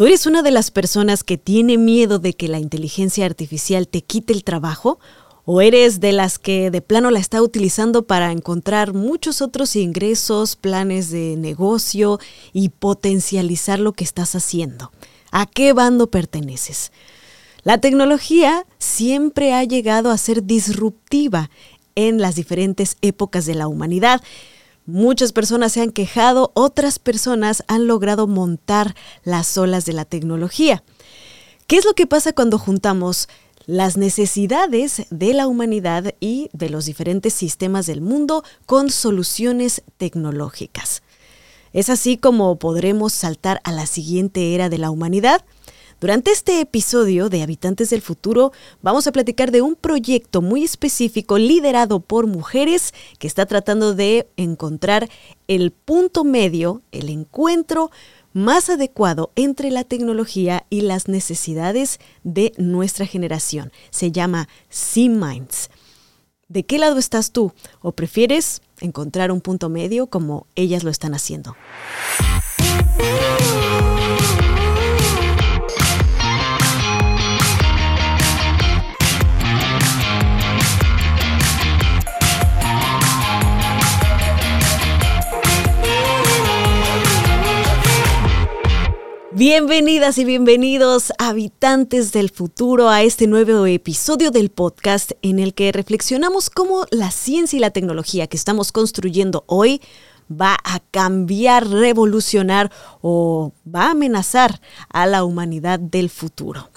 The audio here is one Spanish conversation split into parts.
¿Tú eres una de las personas que tiene miedo de que la inteligencia artificial te quite el trabajo? ¿O eres de las que de plano la está utilizando para encontrar muchos otros ingresos, planes de negocio y potencializar lo que estás haciendo? ¿A qué bando perteneces? La tecnología siempre ha llegado a ser disruptiva en las diferentes épocas de la humanidad. Muchas personas se han quejado, otras personas han logrado montar las olas de la tecnología. ¿Qué es lo que pasa cuando juntamos las necesidades de la humanidad y de los diferentes sistemas del mundo con soluciones tecnológicas? Es así como podremos saltar a la siguiente era de la humanidad. Durante este episodio de Habitantes del Futuro vamos a platicar de un proyecto muy específico liderado por mujeres que está tratando de encontrar el punto medio, el encuentro más adecuado entre la tecnología y las necesidades de nuestra generación. Se llama C-Minds. ¿De qué lado estás tú? ¿O prefieres encontrar un punto medio como ellas lo están haciendo? Bienvenidas y bienvenidos habitantes del futuro a este nuevo episodio del podcast en el que reflexionamos cómo la ciencia y la tecnología que estamos construyendo hoy va a cambiar, revolucionar o va a amenazar a la humanidad del futuro.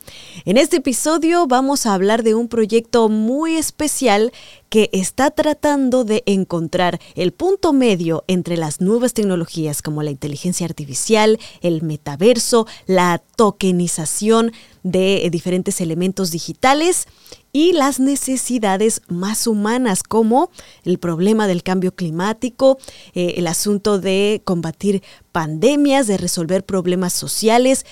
En este episodio vamos a hablar de un proyecto muy especial que está tratando de encontrar el punto medio entre las nuevas tecnologías como la inteligencia artificial, el metaverso, la tokenización de diferentes elementos digitales y las necesidades más humanas como el problema del cambio climático, eh, el asunto de combatir pandemias, de resolver problemas sociales,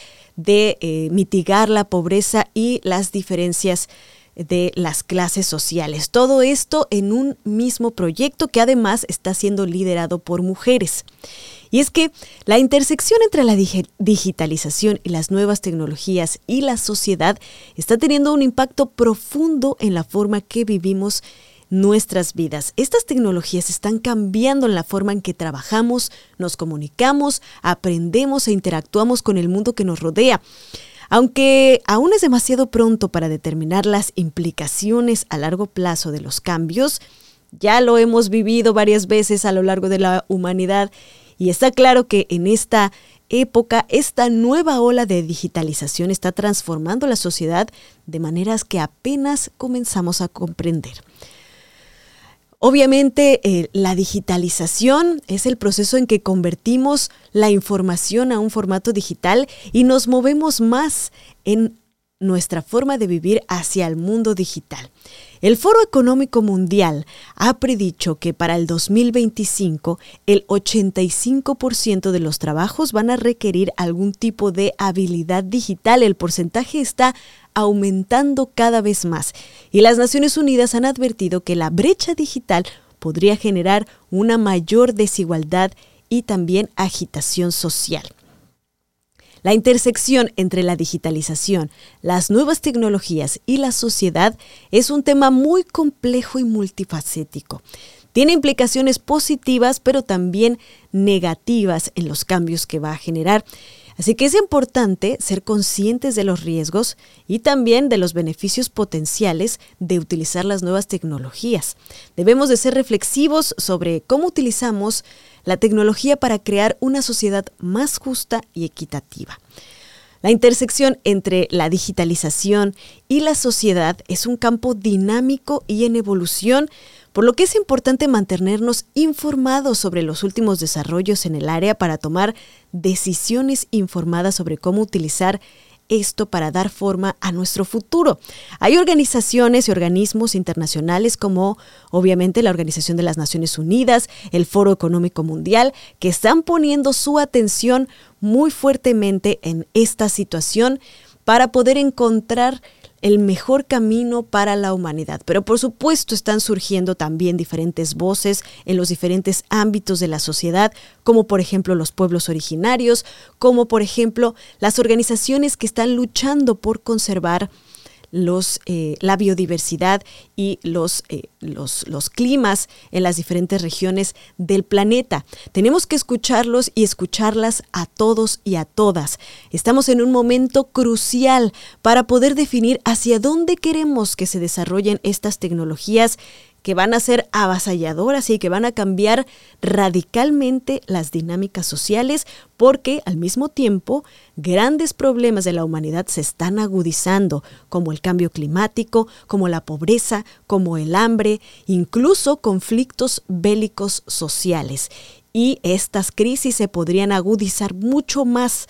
de eh, mitigar la pobreza y las diferencias de las clases sociales. Todo esto en un mismo proyecto que además está siendo liderado por mujeres. Y es que la intersección entre la digitalización y las nuevas tecnologías y la sociedad está teniendo un impacto profundo en la forma que vivimos nuestras vidas. Estas tecnologías están cambiando en la forma en que trabajamos, nos comunicamos, aprendemos e interactuamos con el mundo que nos rodea. Aunque aún es demasiado pronto para determinar las implicaciones a largo plazo de los cambios, ya lo hemos vivido varias veces a lo largo de la humanidad y está claro que en esta época, esta nueva ola de digitalización está transformando la sociedad de maneras que apenas comenzamos a comprender. Obviamente eh, la digitalización es el proceso en que convertimos la información a un formato digital y nos movemos más en nuestra forma de vivir hacia el mundo digital. El Foro Económico Mundial ha predicho que para el 2025 el 85% de los trabajos van a requerir algún tipo de habilidad digital. El porcentaje está aumentando cada vez más y las Naciones Unidas han advertido que la brecha digital podría generar una mayor desigualdad y también agitación social. La intersección entre la digitalización, las nuevas tecnologías y la sociedad es un tema muy complejo y multifacético. Tiene implicaciones positivas, pero también negativas en los cambios que va a generar. Así que es importante ser conscientes de los riesgos y también de los beneficios potenciales de utilizar las nuevas tecnologías. Debemos de ser reflexivos sobre cómo utilizamos la tecnología para crear una sociedad más justa y equitativa. La intersección entre la digitalización y la sociedad es un campo dinámico y en evolución, por lo que es importante mantenernos informados sobre los últimos desarrollos en el área para tomar decisiones informadas sobre cómo utilizar esto para dar forma a nuestro futuro. Hay organizaciones y organismos internacionales como obviamente la Organización de las Naciones Unidas, el Foro Económico Mundial, que están poniendo su atención muy fuertemente en esta situación para poder encontrar el mejor camino para la humanidad. Pero por supuesto están surgiendo también diferentes voces en los diferentes ámbitos de la sociedad, como por ejemplo los pueblos originarios, como por ejemplo las organizaciones que están luchando por conservar eh, la biodiversidad y eh, los, los climas en las diferentes regiones del planeta. Tenemos que escucharlos y escucharlas a todos y a todas. Estamos en un momento crucial para poder definir hacia dónde queremos que se desarrollen estas tecnologías que van a ser avasalladoras y que van a cambiar radicalmente las dinámicas sociales porque al mismo tiempo grandes problemas de la humanidad se están agudizando, como el cambio climático, como la pobreza, como el hambre, incluso conflictos bélicos sociales. Y estas crisis se podrían agudizar mucho más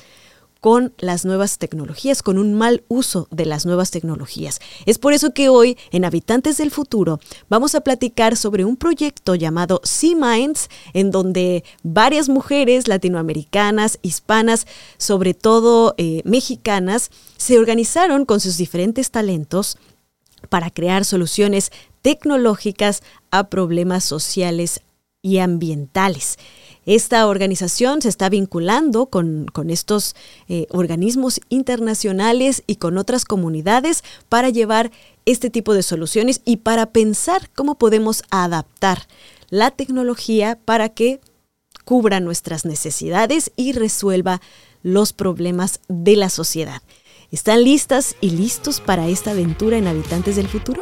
con las nuevas tecnologías, con un mal uso de las nuevas tecnologías. Es por eso que hoy, en Habitantes del Futuro, vamos a platicar sobre un proyecto llamado Sea Minds, en donde varias mujeres latinoamericanas, hispanas, sobre todo eh, mexicanas, se organizaron con sus diferentes talentos para crear soluciones tecnológicas a problemas sociales y ambientales. Esta organización se está vinculando con, estos eh, organismos internacionales y con otras comunidades para llevar este tipo de soluciones y para pensar cómo podemos adaptar la tecnología para que cubra nuestras necesidades y resuelva los problemas de la sociedad. ¿Están listas y listos para esta aventura en Habitantes del Futuro?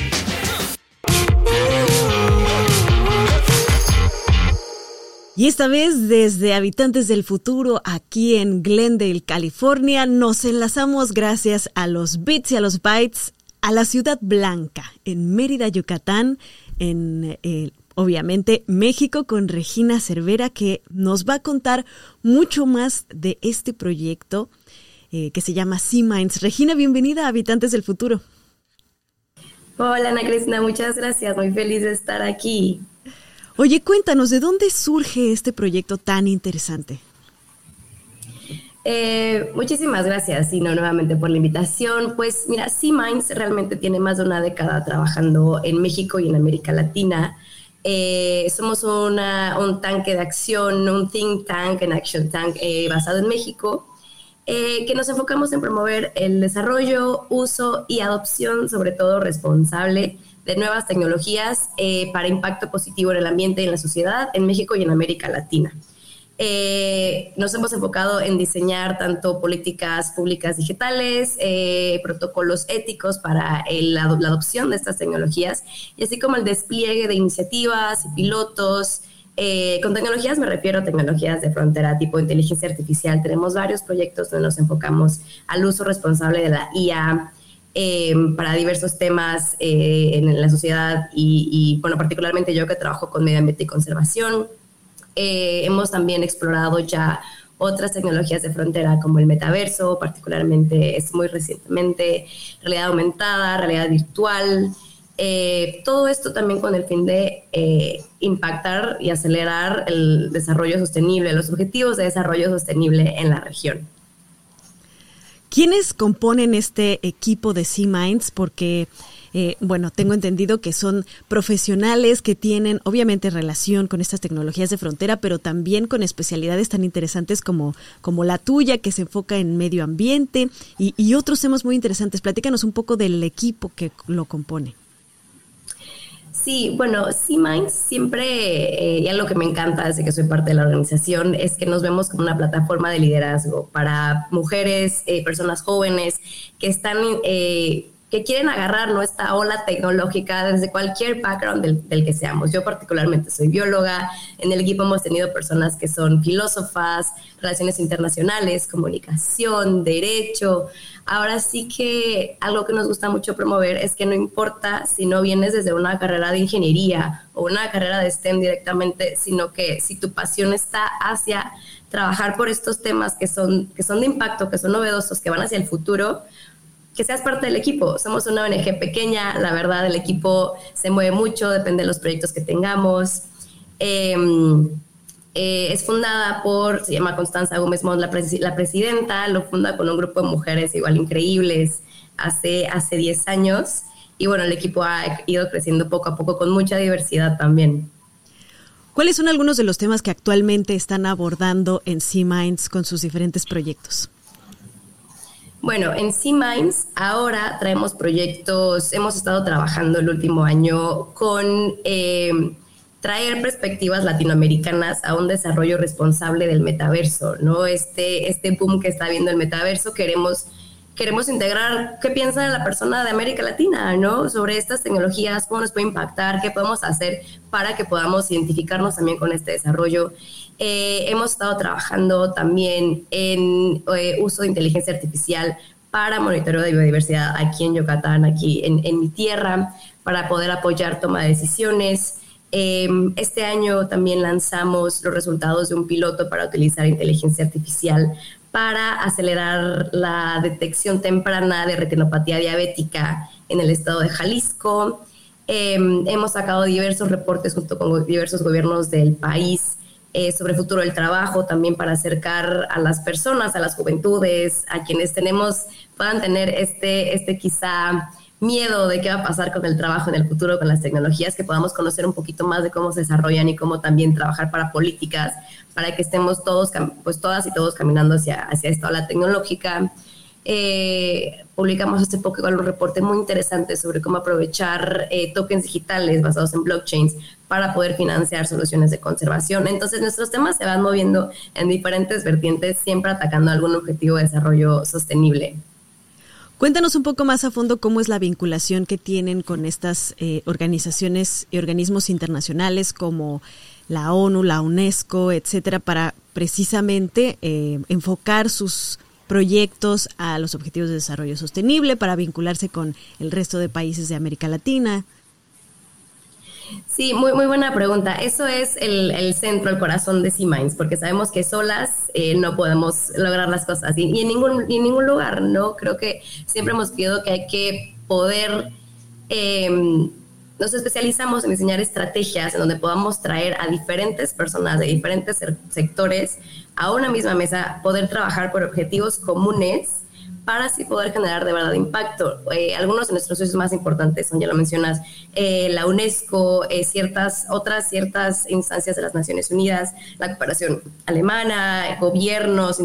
Y esta vez desde Habitantes del Futuro, aquí en Glendale, California, nos enlazamos gracias a los bits y a los bytes a la Ciudad Blanca, en Mérida, Yucatán, en eh, obviamente México, con Regina Cervera, que nos va a contar mucho más de este proyecto eh, que se llama Sea. Regina, bienvenida a Habitantes del Futuro. Hola Ana Cristina, muchas gracias, muy feliz de estar aquí. Oye, cuéntanos, ¿de dónde surge este proyecto tan interesante? Eh, muchísimas gracias, Sino, nuevamente por la invitación. Pues mira, Sea Minds realmente tiene más de una década trabajando en México y en América Latina. Eh, somos un tanque de acción, un think tank, un action tank eh, basado en México, que nos enfocamos en promover el desarrollo, uso y adopción, sobre todo responsable, de nuevas tecnologías eh, para impacto positivo en el ambiente y en la sociedad en México y en América Latina. Eh, nos hemos enfocado en diseñar tanto políticas públicas digitales, eh, protocolos éticos para la, adopción de estas tecnologías, y así como el despliegue de iniciativas y pilotos. con tecnologías me refiero a tecnologías de frontera tipo inteligencia artificial. Tenemos varios proyectos donde nos enfocamos al uso responsable de la IA, eh, para diversos temas eh, en la sociedad y, bueno, particularmente yo que trabajo con medio ambiente y conservación. Eh, hemos también explorado ya otras tecnologías de frontera como el metaverso, particularmente es muy recientemente, realidad aumentada, realidad virtual. todo esto también con el fin de impactar y acelerar el desarrollo sostenible, los objetivos de desarrollo sostenible en la región. ¿Quiénes componen este equipo de Sea Minds? Porque, eh, bueno, tengo entendido que son profesionales que tienen obviamente relación con estas tecnologías de frontera, pero también con especialidades tan interesantes como, como la tuya, que se enfoca en medio ambiente y, y otros temas muy interesantes. Platícanos un poco del equipo que lo compone. Sí, bueno, C-Minds siempre, eh, ya lo que me encanta desde que soy parte de la organización, es que nos vemos como una plataforma de liderazgo para mujeres, eh, personas jóvenes que están eh, que quieren agarrar nuestra ola tecnológica desde cualquier background del, del, que seamos. Yo particularmente soy bióloga, en el equipo hemos tenido personas que son filósofas, relaciones internacionales, comunicación, derecho. Ahora sí que algo que nos gusta mucho promover es que no importa si no vienes desde una carrera de ingeniería o una carrera de STEM directamente, sino que si tu pasión está hacia trabajar por estos temas que son, que son de impacto, que son novedosos, que van hacia el futuro, que seas parte del equipo. Somos una ONG pequeña, la verdad, el equipo se mueve mucho, depende de los proyectos que tengamos. Em, eh, es fundada por, se llama Constanza Gómez Mont, la, la, presidenta, lo funda con un grupo de mujeres igual increíbles hace, hace 10 años. Y bueno, el equipo ha ido creciendo poco a poco con mucha diversidad también. ¿Cuáles son algunos de los temas que actualmente están abordando en C-Minds con sus diferentes proyectos? Bueno, en C-Minds ahora traemos proyectos, hemos estado trabajando el último año con eh, traer perspectivas latinoamericanas a un desarrollo responsable del metaverso, ¿no? Este, este boom que está viendo el metaverso, queremos, queremos integrar qué piensa la persona de América Latina, ¿no? Sobre estas tecnologías, cómo nos puede impactar, qué podemos hacer para que podamos identificarnos también con este desarrollo. Eh, hemos estado trabajando también en eh, uso de inteligencia artificial para monitoreo de biodiversidad aquí en Yucatán, aquí en, mi tierra, para poder apoyar toma de decisiones. Em, este año también lanzamos los resultados de un piloto para utilizar inteligencia artificial para acelerar la detección temprana de retinopatía diabética en el estado de Jalisco. Em, hemos sacado diversos reportes junto con diversos gobiernos del país eh, sobre el futuro del trabajo, también para acercar a las personas, a las juventudes, a quienes tenemos, puedan tener este, este quizá miedo de qué va a pasar con el trabajo en el futuro, con las tecnologías, que podamos conocer un poquito más de cómo se desarrollan y cómo también trabajar para políticas, para que estemos todos, pues todas y todos caminando hacia, hacia esta ola tecnológica. Eh, publicamos hace poco un reporte muy interesante sobre cómo aprovechar eh, tokens digitales basados en blockchains para poder financiar soluciones de conservación. Entonces nuestros temas se van moviendo en diferentes vertientes, siempre atacando algún objetivo de desarrollo sostenible. Cuéntanos un poco más a fondo cómo es la vinculación que tienen con estas eh, organizaciones y organismos internacionales como la ONU, la UNESCO, etcétera, para precisamente enfocar sus proyectos a los Objetivos de Desarrollo Sostenible para vincularse con el resto de países de América Latina? Sí, muy, muy buena pregunta. Eso es el, centro, el corazón de C-Minds, porque sabemos que solas eh, no podemos lograr las cosas y, en, ningún, en ningún lugar, ¿no? Creo que siempre hemos pedido que hay que poder eh, nos especializamos en diseñar estrategias en donde podamos traer a diferentes personas de diferentes sectores a una misma mesa, poder trabajar por objetivos comunes para así poder generar de verdad impacto. Eh, algunos de nuestros socios más importantes son, ya lo mencionas, eh, la UNESCO, eh, ciertas, otras ciertas instancias de las Naciones Unidas, la cooperación alemana, gobiernos,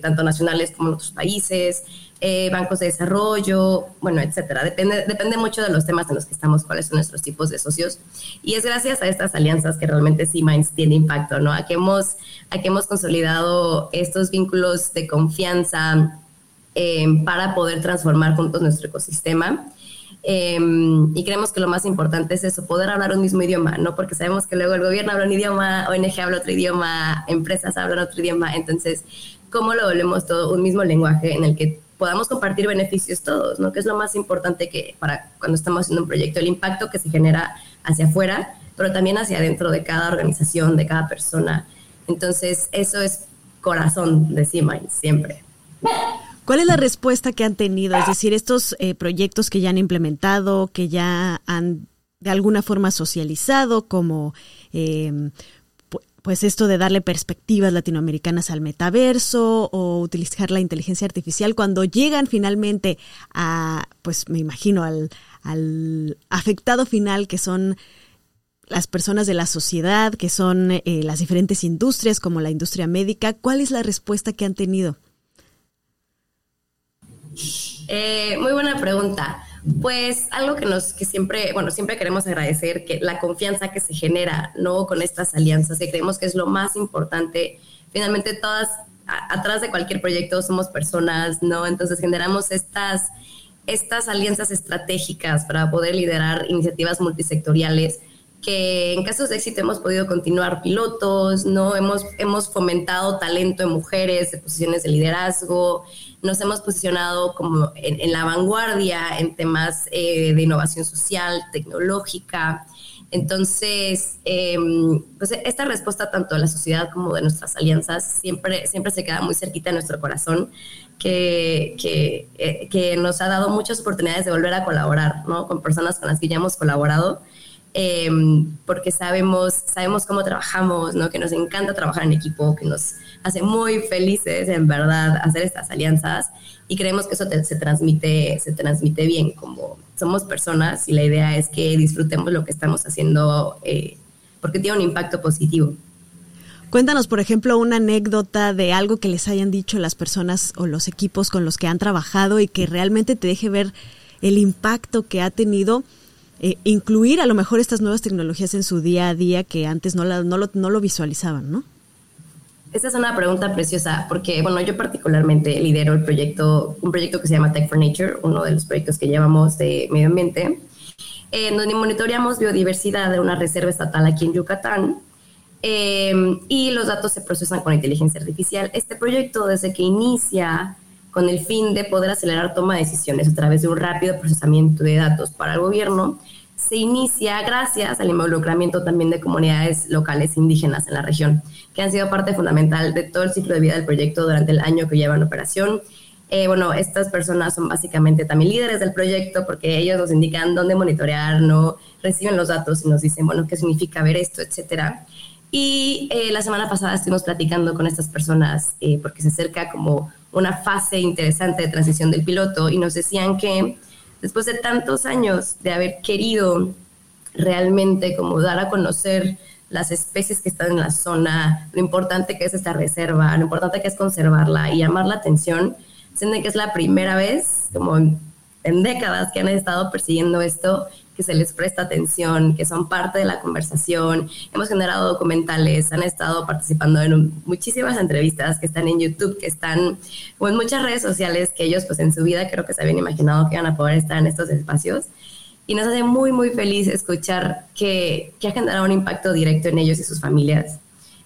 tanto nacionales como en otros países, eh, bancos de desarrollo, bueno, etcétera. Depende, depende mucho de los temas en los que estamos, cuáles son nuestros tipos de socios. Y es gracias a estas alianzas que realmente C-Minds tiene impacto, ¿no? A que hemos, a que hemos consolidado estos vínculos de confianza eh, para poder transformar juntos nuestro ecosistema. Em, y creemos que lo más importante es eso, poder hablar un mismo idioma, ¿no? Porque sabemos que luego el gobierno habla un idioma, ONG habla otro idioma, empresas hablan otro idioma, entonces, ¿cómo lo volvemos todo un mismo lenguaje en el que podamos compartir beneficios todos, ¿no? Que es lo más importante que para cuando estamos haciendo un proyecto, el impacto que se genera hacia afuera, pero también hacia adentro de cada organización, de cada persona. Entonces, eso es corazón de CIMA siempre. ¿Cuál es la respuesta que han tenido? Es decir, estos eh, proyectos que ya han implementado, que ya han de alguna forma socializado, como eh, pues esto de darle perspectivas latinoamericanas al metaverso o utilizar la inteligencia artificial cuando llegan finalmente a, pues me imagino, al, afectado final que son las personas de la sociedad, que son eh, las diferentes industrias como la industria médica, ¿cuál es la respuesta que han tenido? Eh, muy buena pregunta. Pues algo que nos, que siempre, bueno, siempre queremos agradecer que la confianza que se genera, ¿no? Con estas alianzas, que creemos que es lo más importante. Finalmente, todas, atrás de cualquier proyecto somos personas, ¿no? Entonces generamos estas, estas alianzas estratégicas para poder liderar iniciativas multisectoriales que en casos de éxito hemos podido continuar pilotos, ¿no? Hemos, hemos fomentado talento en mujeres de posiciones de liderazgo, nos hemos posicionado como en, la vanguardia en temas eh, de innovación social, tecnológica. Entonces, em, pues esta respuesta tanto de la sociedad como de nuestras alianzas siempre, siempre se queda muy cerquita de nuestro corazón, que, que, eh, nos ha dado muchas oportunidades de volver a colaborar ¿no? con personas con las que ya hemos colaborado Em, porque sabemos, sabemos cómo trabajamos, ¿no? que nos encanta trabajar en equipo, que nos hace muy felices, en verdad, hacer estas alianzas y creemos que eso se, transmite, se transmite bien, como somos personas y la idea es que disfrutemos lo que estamos haciendo eh, porque tiene un impacto positivo. Cuéntanos, por ejemplo, una anécdota de algo que les hayan dicho las personas o los equipos con los que han trabajado y que realmente te deje ver el impacto que ha tenido eh, incluir a lo mejor estas nuevas tecnologías en su día a día que antes no, no, lo, no lo visualizaban, ¿no? Esta es una pregunta preciosa porque, bueno, yo particularmente lidero el proyecto, un proyecto que se llama Tech for Nature, uno de los proyectos que llevamos de medio ambiente, en donde monitoreamos biodiversidad de una reserva estatal aquí en Yucatán eh, y los datos se procesan con inteligencia artificial. Este proyecto, desde que inicia con el fin de poder acelerar toma de decisiones a través de un rápido procesamiento de datos para el gobierno, se inicia gracias al involucramiento también de comunidades locales indígenas en la región, que han sido parte fundamental de todo el ciclo de vida del proyecto durante el año que lleva en operación. Eh, bueno, estas personas son básicamente también líderes del proyecto porque ellos nos indican dónde monitorear, no reciben los datos y nos dicen, bueno, qué significa ver esto, etcétera. Y eh, la semana pasada estuvimos platicando con estas personas eh, porque se acerca como una fase interesante de transición del piloto y nos decían que después de tantos años de haber querido realmente como dar a conocer las especies que están en la zona, lo importante que es esta reserva, lo importante que es conservarla y llamar la atención, sienten que es la primera vez como en décadas que han estado persiguiendo esto que se les presta atención, que son parte de la conversación. Hemos generado documentales, han estado participando en muchísimas entrevistas que están en YouTube, que están o en muchas redes sociales que ellos pues en su vida creo que se habían imaginado que iban a poder estar en estos espacios. Y nos hace muy, muy feliz escuchar que, que ha generado un impacto directo en ellos y sus familias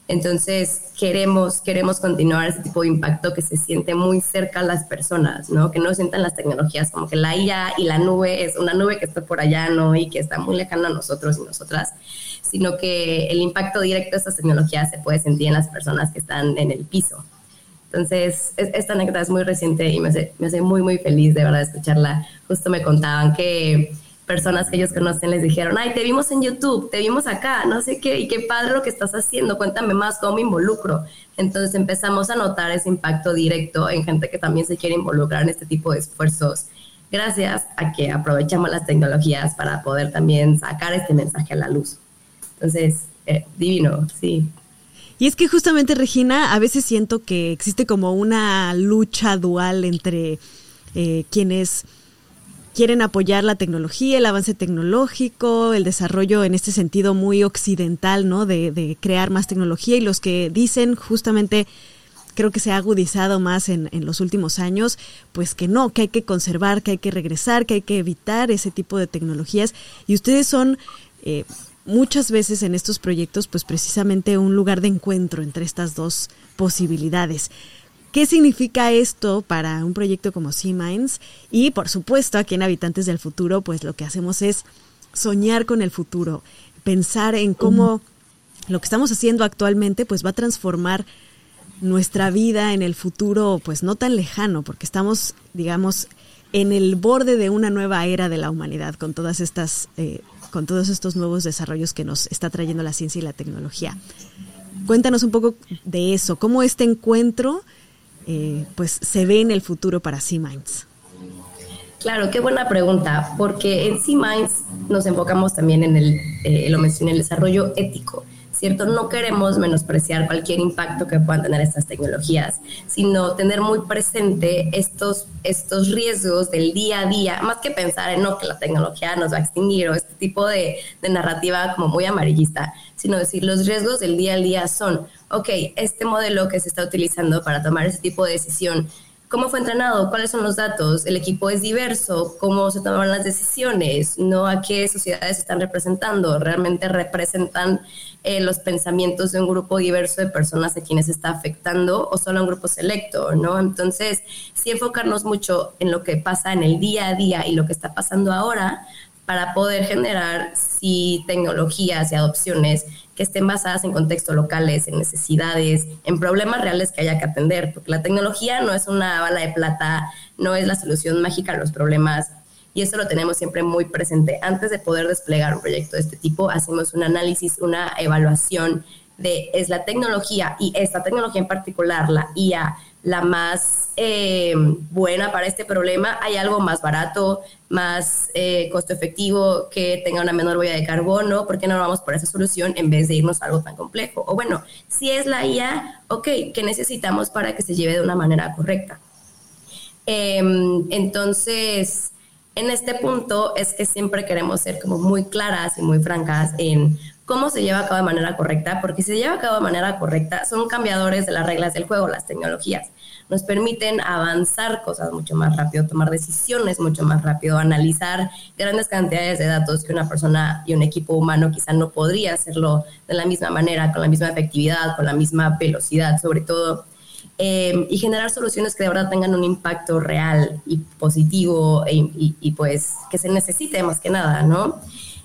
entonces, queremos, queremos continuar ese tipo de impacto que se siente muy cerca a las personas, ¿no? Que no sientan las tecnologías como que la IA y la nube es una nube que está por allá, ¿no? Y que está muy lejana a nosotros y nosotras, sino que el impacto directo de estas tecnologías se puede sentir en las personas que están en el piso. Entonces, esta anécdota es muy reciente y me hace, me hace muy, muy feliz de verdad escucharla. Justo me contaban que personas que ellos conocen les dijeron, ay, te vimos en YouTube, te vimos acá, no sé qué, y qué padre lo que estás haciendo, cuéntame más, cómo me involucro. Entonces empezamos a notar ese impacto directo en gente que también se quiere involucrar en este tipo de esfuerzos, gracias a que aprovechamos las tecnologías para poder también sacar este mensaje a la luz. Entonces, eh, divino, sí. Y es que justamente, Regina, a veces siento que existe como una lucha dual entre eh, quienes quieren apoyar la tecnología, el avance tecnológico, el desarrollo en este sentido muy occidental, ¿no? De, crear más tecnología y los que dicen justamente creo que se ha agudizado más en, los últimos años, pues que no, que hay que conservar, que hay que regresar, que hay que evitar ese tipo de tecnologías. Y ustedes son eh, muchas veces en estos proyectos, pues precisamente un lugar de encuentro entre estas dos posibilidades. ¿Qué significa esto para un proyecto como Sea Minds? Y por supuesto, aquí en Habitantes del Futuro, pues lo que hacemos es soñar con el futuro, pensar en cómo lo que estamos haciendo actualmente pues va a transformar nuestra vida en el futuro pues no tan lejano, porque estamos, digamos, en el borde de una nueva era de la humanidad con todas estas, eh, con todos estos nuevos desarrollos que nos está trayendo la ciencia y la tecnología. Cuéntanos un poco de eso, cómo este encuentro eh, pues se ve en el futuro para C-Minds? Claro, qué buena pregunta, porque en C-Minds nos enfocamos también en el, eh, lo mencioné, el desarrollo ético. ¿Cierto? No queremos menospreciar cualquier impacto que puedan tener estas tecnologías, sino tener muy presente estos, estos riesgos del día a día, más que pensar en no que la tecnología nos va a extinguir o este tipo de, narrativa como muy amarillista, sino decir los riesgos del día a día son, ok, este modelo que se está utilizando para tomar ese tipo de decisión cómo fue entrenado, cuáles son los datos, el equipo es diverso, cómo se toman las decisiones, no a qué sociedades están representando, realmente representan eh, los pensamientos de un grupo diverso de personas a quienes está afectando o solo a un grupo selecto, ¿no? Entonces, sí enfocarnos mucho en lo que pasa en el día a día y lo que está pasando ahora para poder generar sí tecnologías y adopciones que estén basadas en contextos locales, en necesidades, en problemas reales que haya que atender, porque la tecnología no es una bala de plata, no es la solución mágica a los problemas, y eso lo tenemos siempre muy presente. Antes de poder desplegar un proyecto de este tipo, hacemos un análisis, una evaluación de es la tecnología y esta tecnología en particular, la IA, la más eh, buena para este problema, hay algo más barato, más eh, costo efectivo, que tenga una menor huella de carbono, ¿por qué no vamos por esa solución en vez de irnos a algo tan complejo? O bueno, si es la IA, ok, ¿qué necesitamos para que se lleve de una manera correcta? Em, entonces, en este punto es que siempre queremos ser como muy claras y muy francas en cómo se lleva a cabo de manera correcta, porque si se lleva a cabo de manera correcta, son cambiadores de las reglas del juego, las tecnologías nos permiten avanzar cosas mucho más rápido, tomar decisiones mucho más rápido, analizar grandes cantidades de datos que una persona y un equipo humano quizá no podría hacerlo de la misma manera, con la misma efectividad, con la misma velocidad, sobre todo. Eh, y generar soluciones que de verdad tengan un impacto real y positivo e, y, pues que se necesite más que nada, ¿no?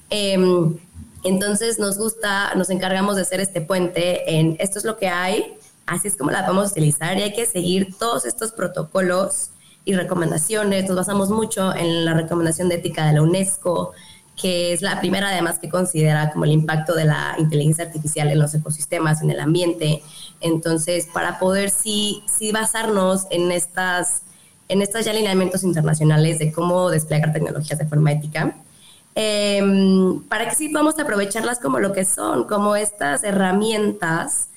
Em, entonces nos gusta, nos encargamos de hacer este puente en esto es lo que hay, Así es como la a utilizar y hay que seguir todos estos protocolos y recomendaciones. Nos basamos mucho en la recomendación de ética de la UNESCO, que es la primera además que considera como el impacto de la inteligencia artificial en los ecosistemas, en el ambiente. Entonces, para poder sí, sí basarnos en estas, en estos ya alineamientos internacionales de cómo desplegar tecnologías de forma ética, em, para que sí podamos aprovecharlas como lo que son, como estas herramientas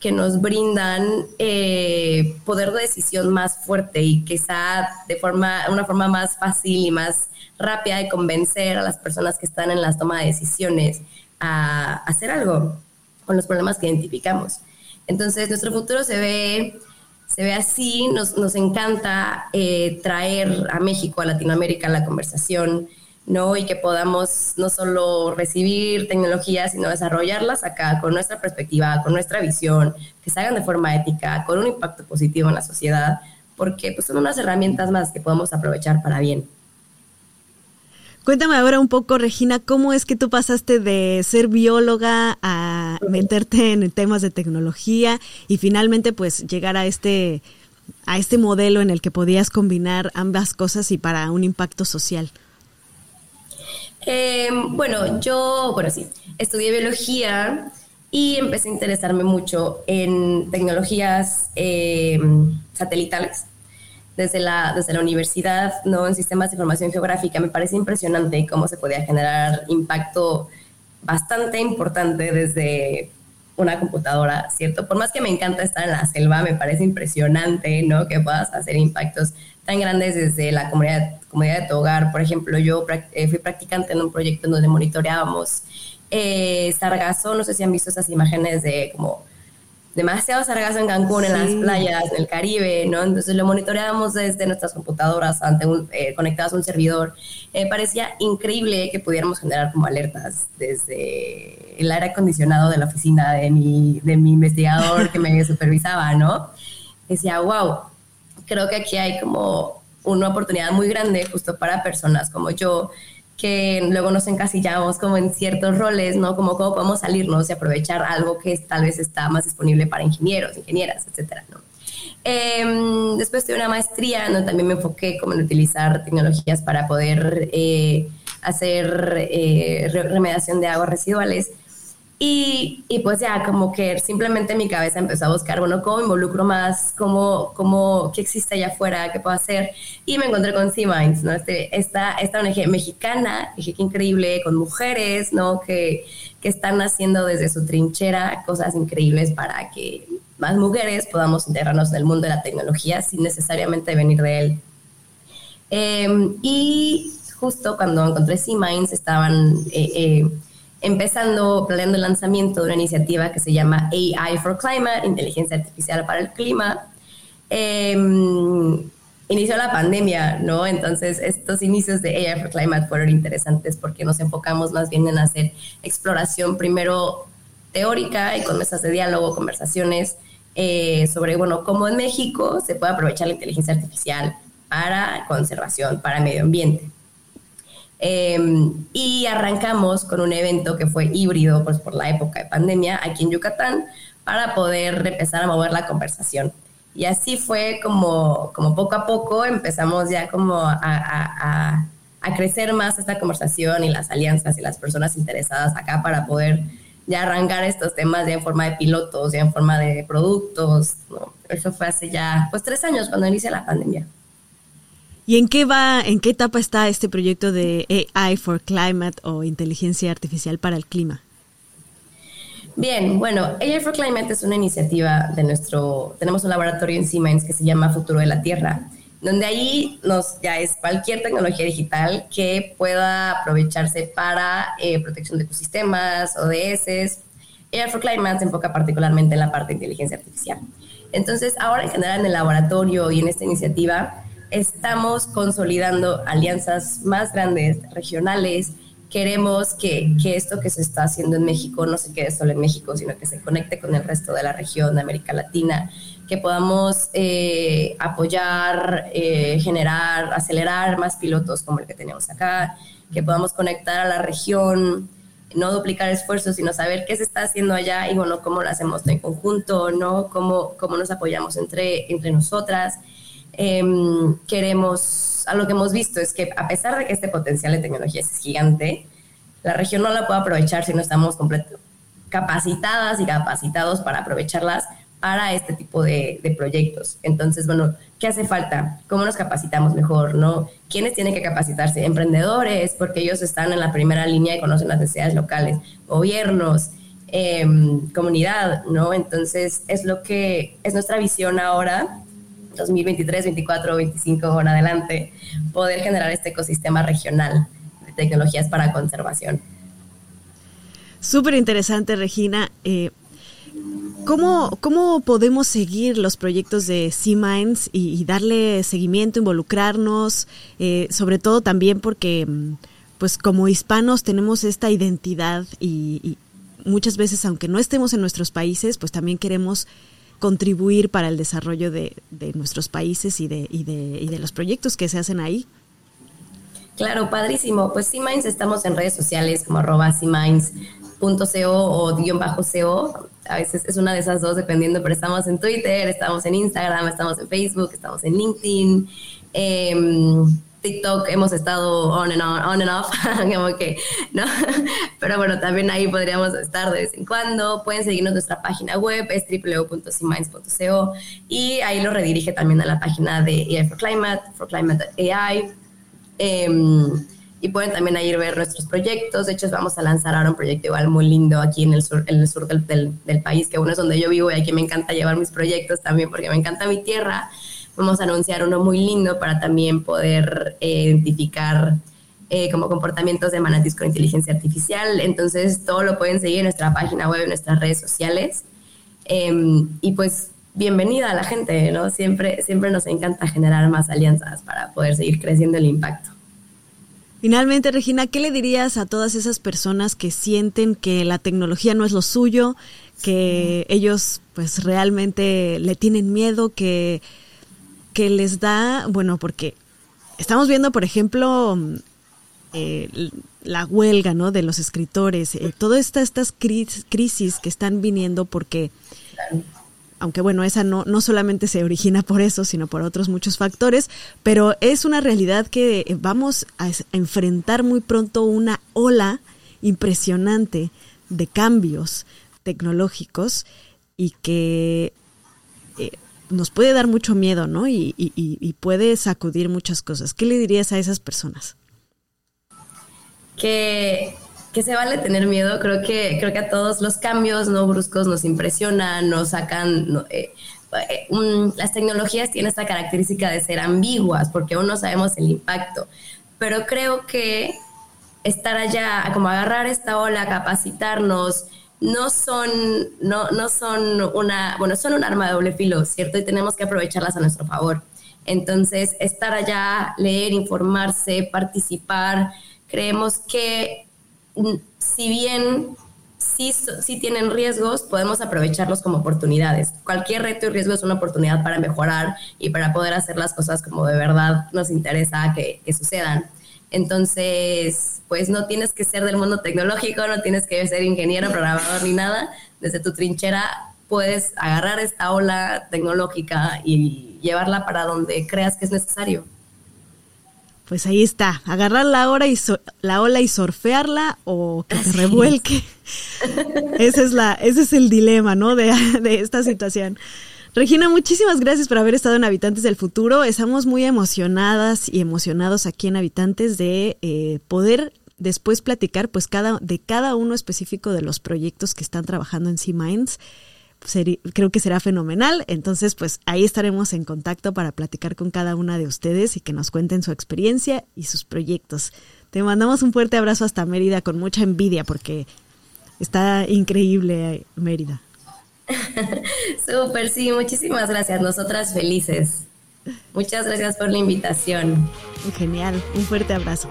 que nos brindan eh, poder de decisión más fuerte y quizá de forma, una forma más fácil y más rápida de convencer a las personas que están en las toma de decisiones a, hacer algo con los problemas que identificamos. Entonces, nuestro futuro se ve, se ve así, nos, nos encanta eh, traer a México, a Latinoamérica, la conversación, ¿no? Y que podamos no solo recibir tecnologías, sino desarrollarlas acá con nuestra perspectiva, con nuestra visión, que se hagan de forma ética, con un impacto positivo en la sociedad, porque pues, son unas herramientas más que podemos aprovechar para bien. Cuéntame ahora un poco, Regina, cómo es que tú pasaste de ser bióloga a meterte en temas de tecnología y finalmente pues llegar a este a este modelo en el que podías combinar ambas cosas y para un impacto social. Em, bueno, yo, bueno, sí, estudié biología y empecé a interesarme mucho en tecnologías em, satelitales. Desde la, desde la universidad, ¿no? en sistemas de información geográfica, me parece impresionante cómo se podía generar impacto bastante importante desde una computadora, ¿cierto? Por más que me encanta estar en la selva, me parece impresionante, ¿no? Que puedas hacer impactos tan grandes desde la comunidad, comunidad de tu hogar. Por ejemplo, yo eh, fui practicante en un proyecto en donde monitoreábamos eh, sargazo, no sé si han visto esas imágenes de como demasiado sargazo en Cancún, en las playas, en el Caribe, ¿no? Entonces lo monitoreábamos desde nuestras computadoras ante un, eh, conectadas a un servidor. Eh, parecía increíble que pudiéramos generar como alertas desde el aire acondicionado de la oficina de mi, de mi investigador que me supervisaba, ¿no? Decía, wow, creo que aquí hay como una oportunidad muy grande justo para personas como yo que luego nos encasillamos como en ciertos roles, ¿no? Como cómo podemos salirnos y aprovechar algo que tal vez está más disponible para ingenieros, ingenieras, etcétera, ¿no? Em, después de una maestría, ¿no? También me enfoqué como en utilizar tecnologías para poder eh, hacer eh, remediación de aguas residuales y, y, pues ya como que simplemente mi cabeza empezó a buscar, bueno, ¿cómo involucro más? ¿Cómo, cómo, qué existe allá afuera? ¿Qué puedo hacer? Y me encontré con C-Minds, ¿no? Este, esta, esta ONG mexicana, dije que increíble, con mujeres, ¿no? Que, que están haciendo desde su trinchera cosas increíbles para que más mujeres podamos integrarnos en el mundo de la tecnología sin necesariamente venir de él. Em, y justo cuando encontré C-Minds estaban... Eh, eh, empezando, planeando el lanzamiento de una iniciativa que se llama AI for Climate, Inteligencia Artificial para el Clima. Em, inició la pandemia, ¿no? Entonces, estos inicios de AI for Climate fueron interesantes porque nos enfocamos más bien en hacer exploración primero teórica y con mesas de diálogo, conversaciones eh, sobre, bueno, cómo en México se puede aprovechar la inteligencia artificial para conservación, para medio ambiente. Em, y arrancamos con un evento que fue híbrido pues, por la época de pandemia aquí en Yucatán para poder empezar a mover la conversación. Y así fue como, como poco a poco empezamos ya como a, a, a, crecer más esta conversación y las alianzas y las personas interesadas acá para poder ya arrancar estos temas ya en forma de pilotos, ya en forma de productos. Eso fue hace ya pues tres años cuando inicia la pandemia. ¿Y en qué va, en qué etapa está este proyecto de AI for Climate o inteligencia artificial para el clima? Bien, bueno, AI for Climate es una iniciativa de nuestro, tenemos un laboratorio en Siemens que se llama Futuro de la Tierra, donde ahí nos, ya es cualquier tecnología digital que pueda aprovecharse para eh, protección de ecosistemas, ODS. AI for Climate se enfoca particularmente en la parte de inteligencia artificial. Entonces, ahora en general en el laboratorio y en esta iniciativa, estamos consolidando alianzas más grandes, regionales. Queremos que, que, esto que se está haciendo en México no se quede solo en México, sino que se conecte con el resto de la región de América Latina, que podamos eh, apoyar, eh, generar, acelerar más pilotos como el que tenemos acá, que podamos conectar a la región, no duplicar esfuerzos, sino saber qué se está haciendo allá y bueno, cómo lo hacemos en conjunto, ¿no? Cómo, cómo nos apoyamos entre, entre nosotras Em, queremos, a lo que hemos visto es que a pesar de que este potencial de tecnología es gigante, la región no la puede aprovechar si no estamos capacitadas y capacitados para aprovecharlas para este tipo de, proyectos. Entonces, bueno, ¿qué hace falta? ¿Cómo nos capacitamos mejor? ¿no? ¿Quiénes tienen que capacitarse? Emprendedores, porque ellos están en la primera línea y conocen las necesidades locales, gobiernos, em, comunidad, ¿no? Entonces, es lo que es nuestra visión ahora 2023, 24, 25 en adelante, poder generar este ecosistema regional de tecnologías para conservación. Súper interesante, Regina. Eh, ¿cómo, ¿Cómo podemos seguir los proyectos de C-Minds y, darle seguimiento, involucrarnos? Eh, sobre todo también porque, mm, pues como hispanos tenemos esta identidad y, y muchas veces, aunque no estemos en nuestros países, pues también queremos contribuir para el desarrollo de, nuestros países y de, y, de, y de los proyectos que se hacen ahí. Claro, padrísimo. Pues C-Minds estamos en redes sociales como arroba C-Minds.co o guion bajo CO. A veces es una de esas dos dependiendo, pero estamos en Twitter, estamos en Instagram, estamos en Facebook, estamos en LinkedIn. Eh, TikTok hemos estado on and on, on and off, como que, ¿no? Pero bueno, también ahí podríamos estar de vez en cuando. Pueden seguirnos nuestra página web, es www.cminds.co y ahí lo redirige también a la página de AI for Climate, for Climate AI. Em, y pueden también ahí ver nuestros proyectos. De hecho, vamos a lanzar ahora un proyecto igual muy lindo aquí en el sur, en el sur del, del, del país, que uno es donde yo vivo y aquí me encanta llevar mis proyectos también porque me encanta mi tierra vamos a anunciar uno muy lindo para también poder eh, identificar eh, como comportamientos de manatis con inteligencia artificial. Entonces, todo lo pueden seguir en nuestra página web, en nuestras redes sociales. Em, y pues, bienvenida a la gente, ¿no? Siempre, siempre nos encanta generar más alianzas para poder seguir creciendo el impacto. Finalmente, Regina, ¿qué le dirías a todas esas personas que sienten que la tecnología no es lo suyo, que ellos pues realmente le tienen miedo, que que les da, bueno, porque estamos viendo, por ejemplo, eh, la huelga, ¿no? De los escritores, eh, todas estas crisis que están viniendo porque, aunque bueno, esa no, no solamente se origina por eso, sino por otros muchos factores, pero es una realidad que vamos a enfrentar muy pronto una ola impresionante de cambios tecnológicos y que eh, nos puede dar mucho miedo, ¿no? Y, puede sacudir muchas cosas. ¿Qué le dirías a esas personas? Que, se vale tener miedo. Creo que, creo que a todos los cambios no bruscos nos impresionan, nos sacan. Eh, eh, las tecnologías tienen esta característica de ser ambiguas porque aún no sabemos el impacto. Pero creo que estar allá, como agarrar esta ola, capacitarnos, no son, no, no son una, bueno, son un arma de doble filo, ¿cierto? Y tenemos que aprovecharlas a nuestro favor. Entonces, estar allá, leer, informarse, participar, creemos que mm, si bien sí, tienen riesgos, podemos aprovecharlos como oportunidades. Cualquier reto y riesgo es una oportunidad para mejorar y para poder hacer las cosas como de verdad nos interesa que, que sucedan. Entonces, pues no tienes que ser del mundo tecnológico, no tienes que ser ingeniero, programador ni nada. Desde tu trinchera puedes agarrar esta ola tecnológica y llevarla para donde creas que es necesario. Pues ahí está, agarrar la, hora y la ola y surfearla o que te revuelque. ese, es la, ese es el dilema, ¿no? De, de esta situación. Regina, muchísimas gracias por haber estado en Habitantes del Futuro. Estamos muy emocionadas y emocionados aquí en Habitantes de eh, poder después platicar pues cada, de cada uno específico de los proyectos que están trabajando en C-Minds creo que será fenomenal. Entonces, pues ahí estaremos en contacto para platicar con cada una de ustedes y que nos cuenten su experiencia y sus proyectos. Te mandamos un fuerte abrazo hasta Mérida con mucha envidia porque está increíble Mérida. Súper, sí, muchísimas gracias. Nosotras felices. Muchas gracias por la invitación. Genial, un fuerte abrazo.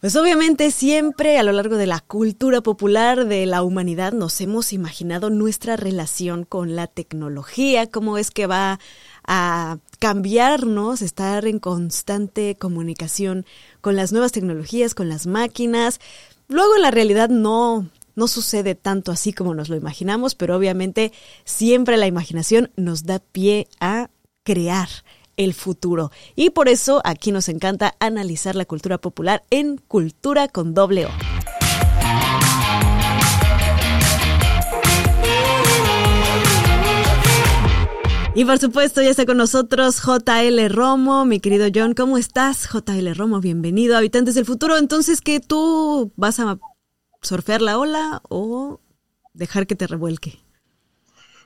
Pues obviamente siempre a lo largo de la cultura popular de la humanidad nos hemos imaginado nuestra relación con la tecnología, cómo es que va a cambiarnos, estar en constante comunicación con las nuevas tecnologías, con las máquinas. Luego en la realidad no, no sucede tanto así como nos lo imaginamos, pero obviamente siempre la imaginación nos da pie a crear el futuro. Y por eso aquí nos encanta analizar la cultura popular en Cultura con doble O. Y por supuesto, ya está con nosotros JL Romo, mi querido John. ¿Cómo estás? JL Romo, bienvenido, habitantes del futuro. Entonces, ¿qué tú vas a surfear la ola o dejar que te revuelque?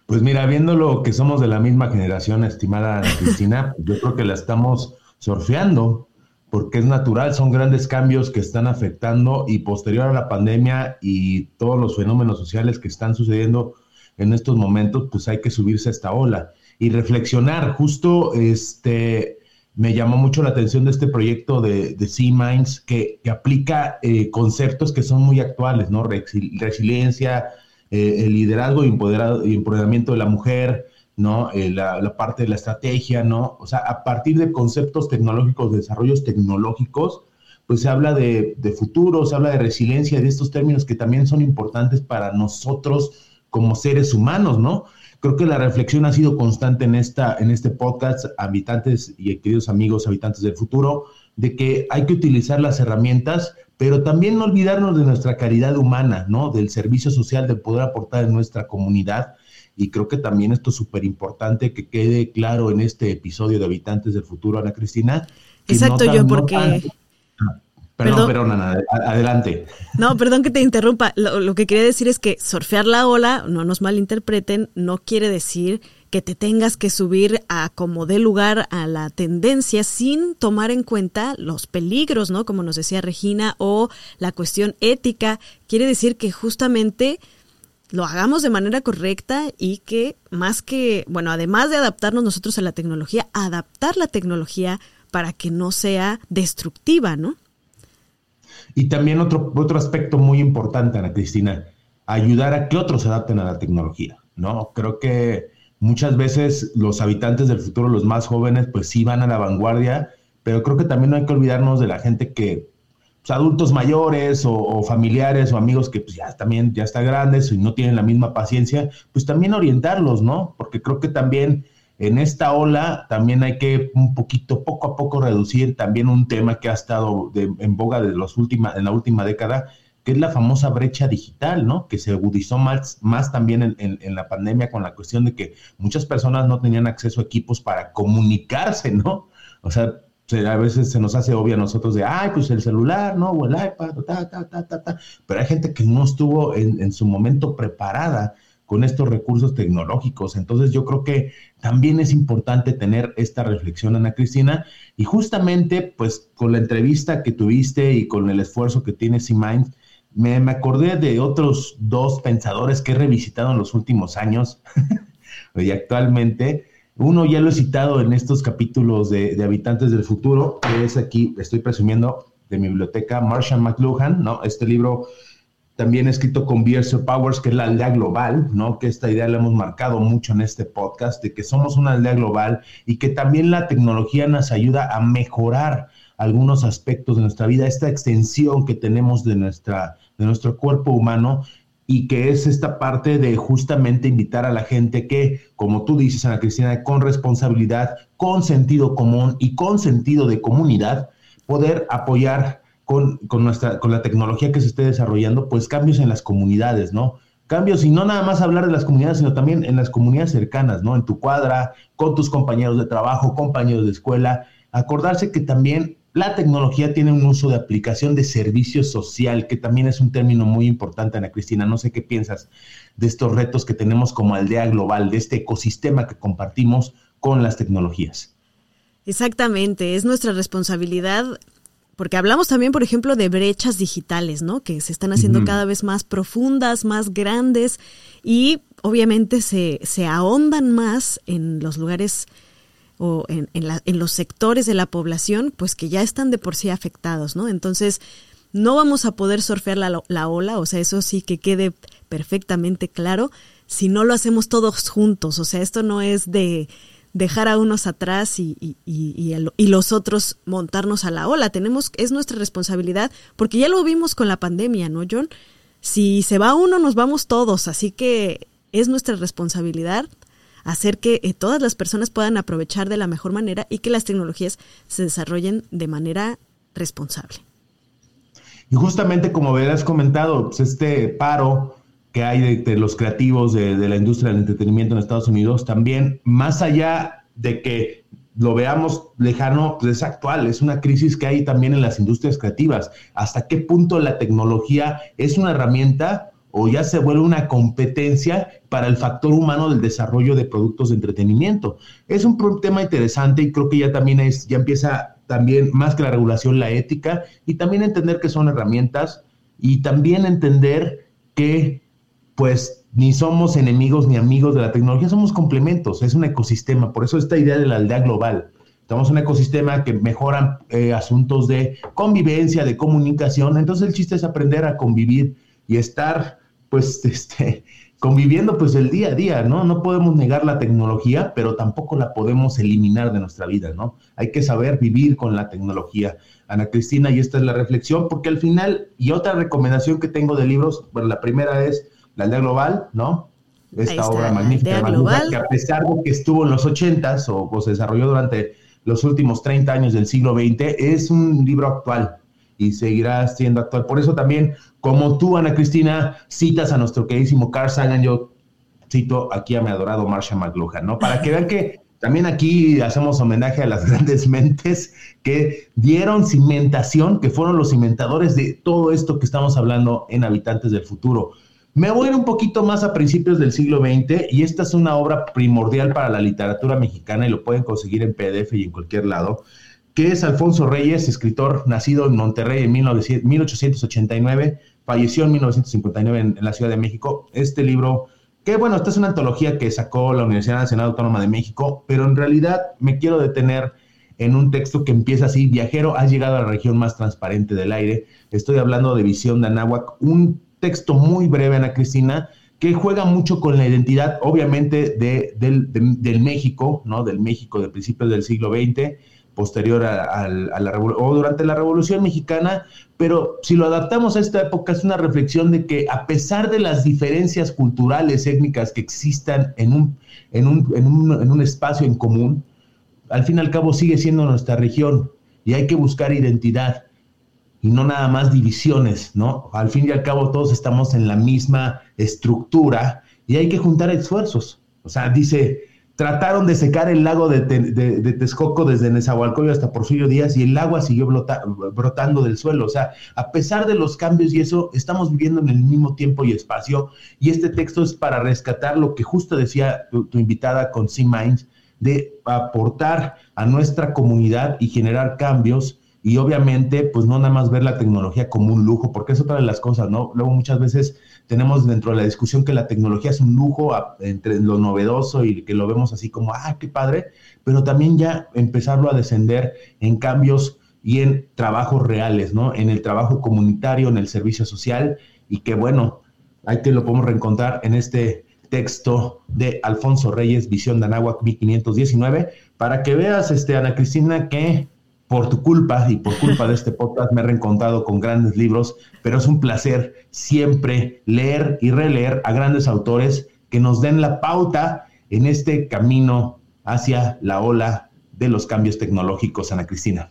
Pues mira, viendo lo que somos de la misma generación, estimada Cristina, yo creo que la estamos surfeando porque es natural, son grandes cambios que están afectando y posterior a la pandemia y todos los fenómenos sociales que están sucediendo en estos momentos, pues hay que subirse a esta ola y reflexionar. Justo este me llamó mucho la atención de este proyecto de, de Sea Minds que, aplica eh, conceptos que son muy actuales, ¿no? resiliencia, eh, el liderazgo y, empoderamiento de la mujer, ¿no? Eh, la, parte de la estrategia, ¿no? O sea, a partir de conceptos tecnológicos, de desarrollos tecnológicos, pues se habla de, futuro, se habla de resiliencia, de estos términos que también son importantes para nosotros como seres humanos, ¿no? Creo que la reflexión ha sido constante en, esta, en este podcast, habitantes y queridos amigos, habitantes del futuro, de que hay que utilizar las herramientas pero también no olvidarnos de nuestra caridad humana, ¿no? Del servicio social, de poder aportar en nuestra comunidad. Y creo que también esto es súper importante que quede claro en este episodio de Habitantes del Futuro, Ana Cristina. Exacto, yo porque... perdón, perdón, Ana, adelante. No, perdón que te interrumpa. Lo, lo, que quería decir es que surfear la ola, no nos malinterpreten, no quiere decir que te tengas que subir a como dé lugar a la tendencia sin tomar en cuenta los peligros, ¿no? Como nos decía Regina, o la cuestión ética. Quiere decir que justamente lo hagamos de manera correcta y que más que, bueno, además de adaptarnos nosotros a la tecnología, adaptar la tecnología para que no sea destructiva, ¿no? Y también otro, otro aspecto muy importante, Ana Cristina, ayudar a que otros se adapten a la tecnología, ¿no? Creo que muchas veces los habitantes del futuro, los más jóvenes, pues sí van a la vanguardia, pero creo que también no hay que olvidarnos de la gente que, pues, adultos mayores o, familiares o amigos que pues, ya también ya están grandes y no tienen la misma paciencia, pues también orientarlos, ¿no? Porque creo que también en esta ola también hay que un poquito, poco a poco reducir también un tema que ha estado en boga de los última, en la última década, que es la famosa brecha digital, ¿no? Que se agudizó más, más también en, en, la pandemia con la cuestión de que muchas personas no tenían acceso a equipos para comunicarse, ¿no? O sea, a veces se nos hace obvio a nosotros de, ay, pues el celular, ¿no? O el iPad, ta, ta, ta, ta, ta. Pero hay gente que no estuvo en, en su momento preparada con estos recursos tecnológicos. Entonces yo creo que también es importante tener esta reflexión, Ana Cristina, y justamente pues con la entrevista que tuviste y con el esfuerzo que tiene C-Mind, me, me, acordé de otros dos pensadores que he revisitado en los últimos años y actualmente. Uno ya lo he citado en estos capítulos de, de Habitantes del Futuro, que es aquí, estoy presumiendo de mi biblioteca, Marshall McLuhan, ¿no? Este libro también escrito con Bierce Powers, que es la aldea global, ¿no? Que esta idea la hemos marcado mucho en este podcast, de que somos una aldea global y que también la tecnología nos ayuda a mejorar algunos aspectos de nuestra vida, esta extensión que tenemos de, nuestra, de nuestro cuerpo humano y que es esta parte de justamente invitar a la gente que, como tú dices, Ana Cristina, con responsabilidad, con sentido común y con sentido de comunidad, poder apoyar con, nuestra, con la tecnología que se esté desarrollando, pues cambios en las comunidades, ¿no? Cambios y no nada más hablar de las comunidades, sino también en las comunidades cercanas, ¿no? En tu cuadra, con tus compañeros de trabajo, compañeros de escuela. Acordarse que también la tecnología tiene un uso de aplicación de servicio social, que también es un término muy importante, Ana Cristina. No sé qué piensas de estos retos que tenemos como aldea global, de este ecosistema que compartimos con las tecnologías. Exactamente, es nuestra responsabilidad porque hablamos también, por ejemplo, de brechas digitales, ¿no? Que se están haciendo cada vez más profundas, más grandes y obviamente se, se ahondan más en los lugares o en, en, los sectores de la población, pues que ya están de por sí afectados, ¿no? Entonces, no vamos a poder surfear la, la ola, o sea, eso sí que quede perfectamente claro, si no lo hacemos todos juntos, o sea, esto no es de dejar a unos atrás y, y, y, y, los otros montarnos a la ola. Tenemos, es nuestra responsabilidad, porque ya lo vimos con la pandemia, ¿no, John? Si se va uno, nos vamos todos, así que es nuestra responsabilidad hacer que eh, todas las personas puedan aprovechar de la mejor manera y que las tecnologías se desarrollen de manera responsable. Y justamente como verás comentado, pues este paro que hay de, los creativos de, la industria del entretenimiento en Estados Unidos, también más allá de que lo veamos lejano, pues es actual, es una crisis que hay también en las industrias creativas. ¿Hasta qué punto la tecnología es una herramienta o ya se vuelve una competencia para el factor humano del desarrollo de productos de entretenimiento? Es un tema interesante y creo que ya también es, ya empieza también más que la regulación, la ética y también entender que son herramientas y también entender que pues ni somos enemigos ni amigos de la tecnología, somos complementos, es un ecosistema, por eso esta idea de la aldea global. En un ecosistema que mejora eh, asuntos de convivencia, de comunicación, entonces el chiste es aprender a convivir y estar, pues, este, conviviendo pues el día a día, ¿no? No podemos negar la tecnología, pero tampoco la podemos eliminar de nuestra vida, ¿no? Hay que saber vivir con la tecnología. Ana Cristina, y esta es la reflexión, porque al final, y otra recomendación que tengo de libros, bueno, la primera es la aldea global, ¿no? Esta obra magnífica de que a pesar de que estuvo en los 80 o, o, se desarrolló durante los últimos 30 años del siglo XX, es un libro actual y seguirá siendo actual. Por eso también, como tú, Ana Cristina, citas a nuestro queridísimo Carl Sagan, yo cito aquí a mi adorado Marshall McLuhan, ¿no? Para que vean que también aquí hacemos homenaje a las grandes mentes que dieron cimentación, que fueron los cimentadores de todo esto que estamos hablando en Habitantes del Futuro. Me voy un poquito más a principios del siglo XX y esta es una obra primordial para la literatura mexicana y lo pueden conseguir en PDF y en cualquier lado, que es Alfonso Reyes, escritor nacido en Monterrey en 1889, falleció en 1959 en, la Ciudad de México. Este libro, que bueno, esta es una antología que sacó la Universidad Nacional Autónoma de México, pero en realidad me quiero detener en un texto que empieza así, viajero, has llegado a la región más transparente del aire. Estoy hablando de Visión de Anáhuac, un texto muy breve, Ana Cristina, que juega mucho con la identidad, obviamente, de, del, México, ¿no? Del México de principios del siglo XX, posterior a, la revolución, o durante la Revolución Mexicana, pero si lo adaptamos a esta época es una reflexión de que a pesar de las diferencias culturales, étnicas que existan en un, en un, en un, en un espacio en común, al fin y al cabo sigue siendo nuestra región y hay que buscar identidad y no nada más divisiones, ¿no? Al fin y al cabo todos estamos en la misma estructura y hay que juntar esfuerzos. O sea, dice, trataron de secar el lago de, Texcoco desde Nezahualcóyotl hasta Porfirio Díaz y el agua siguió brotando del suelo. O sea, a pesar de los cambios y eso, estamos viviendo en el mismo tiempo y espacio. Y este texto es para rescatar lo que justo decía tu, tu invitada con C-Minds, de aportar a nuestra comunidad y generar cambios y obviamente, pues no nada más ver la tecnología como un lujo, porque es otra de las cosas, ¿no? Luego muchas veces tenemos dentro de la discusión que la tecnología es un lujo entre lo novedoso y que lo vemos así como, ah, qué padre, pero también ya empezarlo a descender en cambios y en trabajos reales, ¿no? En el trabajo comunitario, en el servicio social, y que bueno, ahí te lo podemos reencontrar en este texto de Alfonso Reyes, Visión de Anáhuac 1519, para que veas, este, Ana Cristina, que por tu culpa y por culpa de este podcast me he reencontrado con grandes libros, pero es un placer siempre leer y releer a grandes autores que nos den la pauta en este camino hacia la ola de los cambios tecnológicos, Ana Cristina.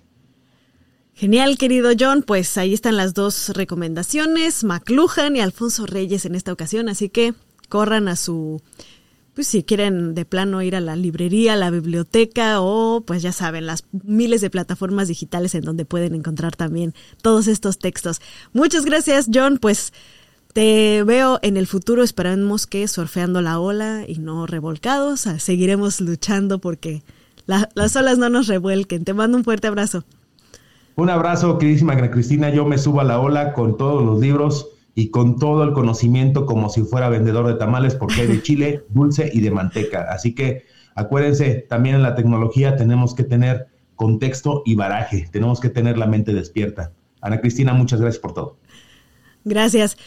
Genial, querido John. Pues ahí están las dos recomendaciones, McLuhan y Alfonso Reyes en esta ocasión, así que corran a su pues si quieren de plano ir a la librería, la biblioteca o pues ya saben, las miles de plataformas digitales en donde pueden encontrar también todos estos textos. Muchas gracias John, pues te veo en el futuro, esperamos que surfeando la ola y no revolcados, seguiremos luchando porque las olas no nos revuelquen. Te mando un fuerte abrazo. Un abrazo, queridísima Cristina, yo me subo a la ola con todos los libros y con todo el conocimiento como si fuera vendedor de tamales, porque hay de chile, dulce y de manteca. Así que acuérdense, también en la tecnología tenemos que tener contexto y baraje, tenemos que tener la mente despierta. Ana Cristina, muchas gracias por todo. Gracias.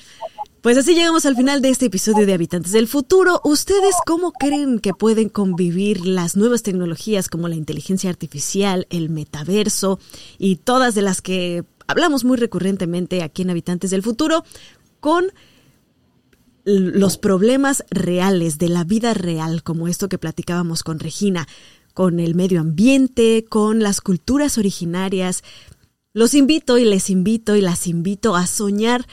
Pues así llegamos al final de este episodio de Habitantes del Futuro. ¿Ustedes cómo creen que pueden convivir las nuevas tecnologías como la inteligencia artificial, el metaverso y todas de las que hablamos muy recurrentemente aquí en Habitantes del Futuro con los problemas reales de la vida real, como esto que platicábamos con Regina, con el medio ambiente, con las culturas originarias. Los invito y les invito y las invito a soñar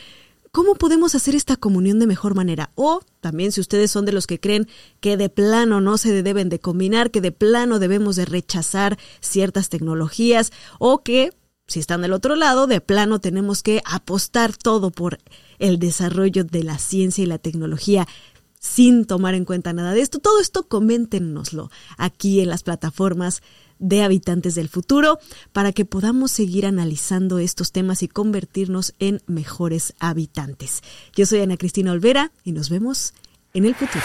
cómo podemos hacer esta comunión de mejor manera. O también si ustedes son de los que creen que de plano no se deben de combinar, que de plano debemos de rechazar ciertas tecnologías o que si están del otro lado, de plano tenemos que apostar todo por el desarrollo de la ciencia y la tecnología sin tomar en cuenta nada de esto. Todo esto coméntenoslo aquí en las plataformas de Habitantes del Futuro para que podamos seguir analizando estos temas y convertirnos en mejores habitantes. Yo soy Ana Cristina Olvera y nos vemos en el futuro.